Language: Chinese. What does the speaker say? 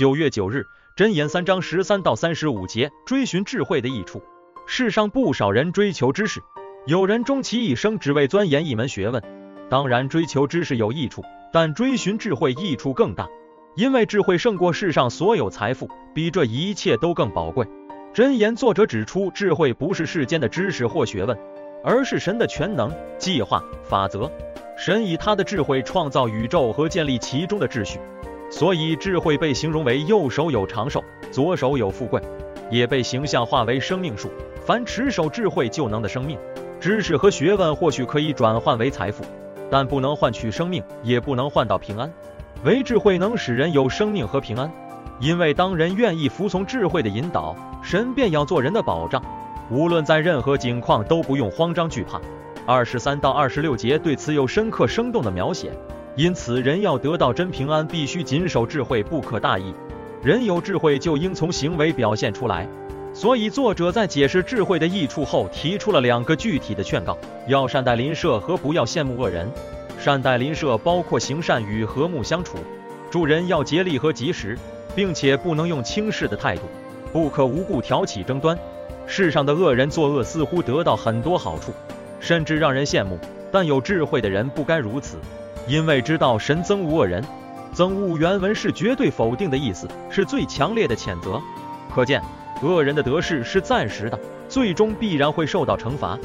九月九日，箴言三章十三到三十五节，追寻智慧的益处。世上不少人追求知识，有人终其一生只为钻研一门学问。当然，追求知识有益处，但追寻智慧益处更大，因为智慧胜过世上所有财富，比这一切都更宝贵。箴言作者指出，智慧不是世间的知识或学问，而是神的全能、计划、法则。神以他的智慧创造宇宙和建立其中的秩序，所以智慧被形容为右手有长寿，左手有富贵，也被形象化为生命树。凡持守智慧就能的生命，知识和学问或许可以转换为财富，但不能换取生命，也不能换到平安。唯智慧能使人有生命和平安，因为当人愿意服从智慧的引导，神便要做人的保障，无论在任何境况都不用慌张惧怕。二十三到二十六节对此有深刻生动的描写，因此人要得到真平安，必须谨守智慧，不可大意。人有智慧就应从行为表现出来。所以作者在解释智慧的益处后，提出了两个具体的劝告：要善待邻舍和不要羡慕恶人。善待邻舍包括行善与和睦相处，助人要竭力和及时，并且不能用轻视的态度，不可无故挑起争端。世上的恶人作恶似乎得到很多好处。甚至让人羡慕，但有智慧的人不该如此，因为知道神憎恶恶人。憎恶原文是绝对否定的意思，是最强烈的谴责。可见，恶人的得势是暂时的，最终必然会受到惩罚。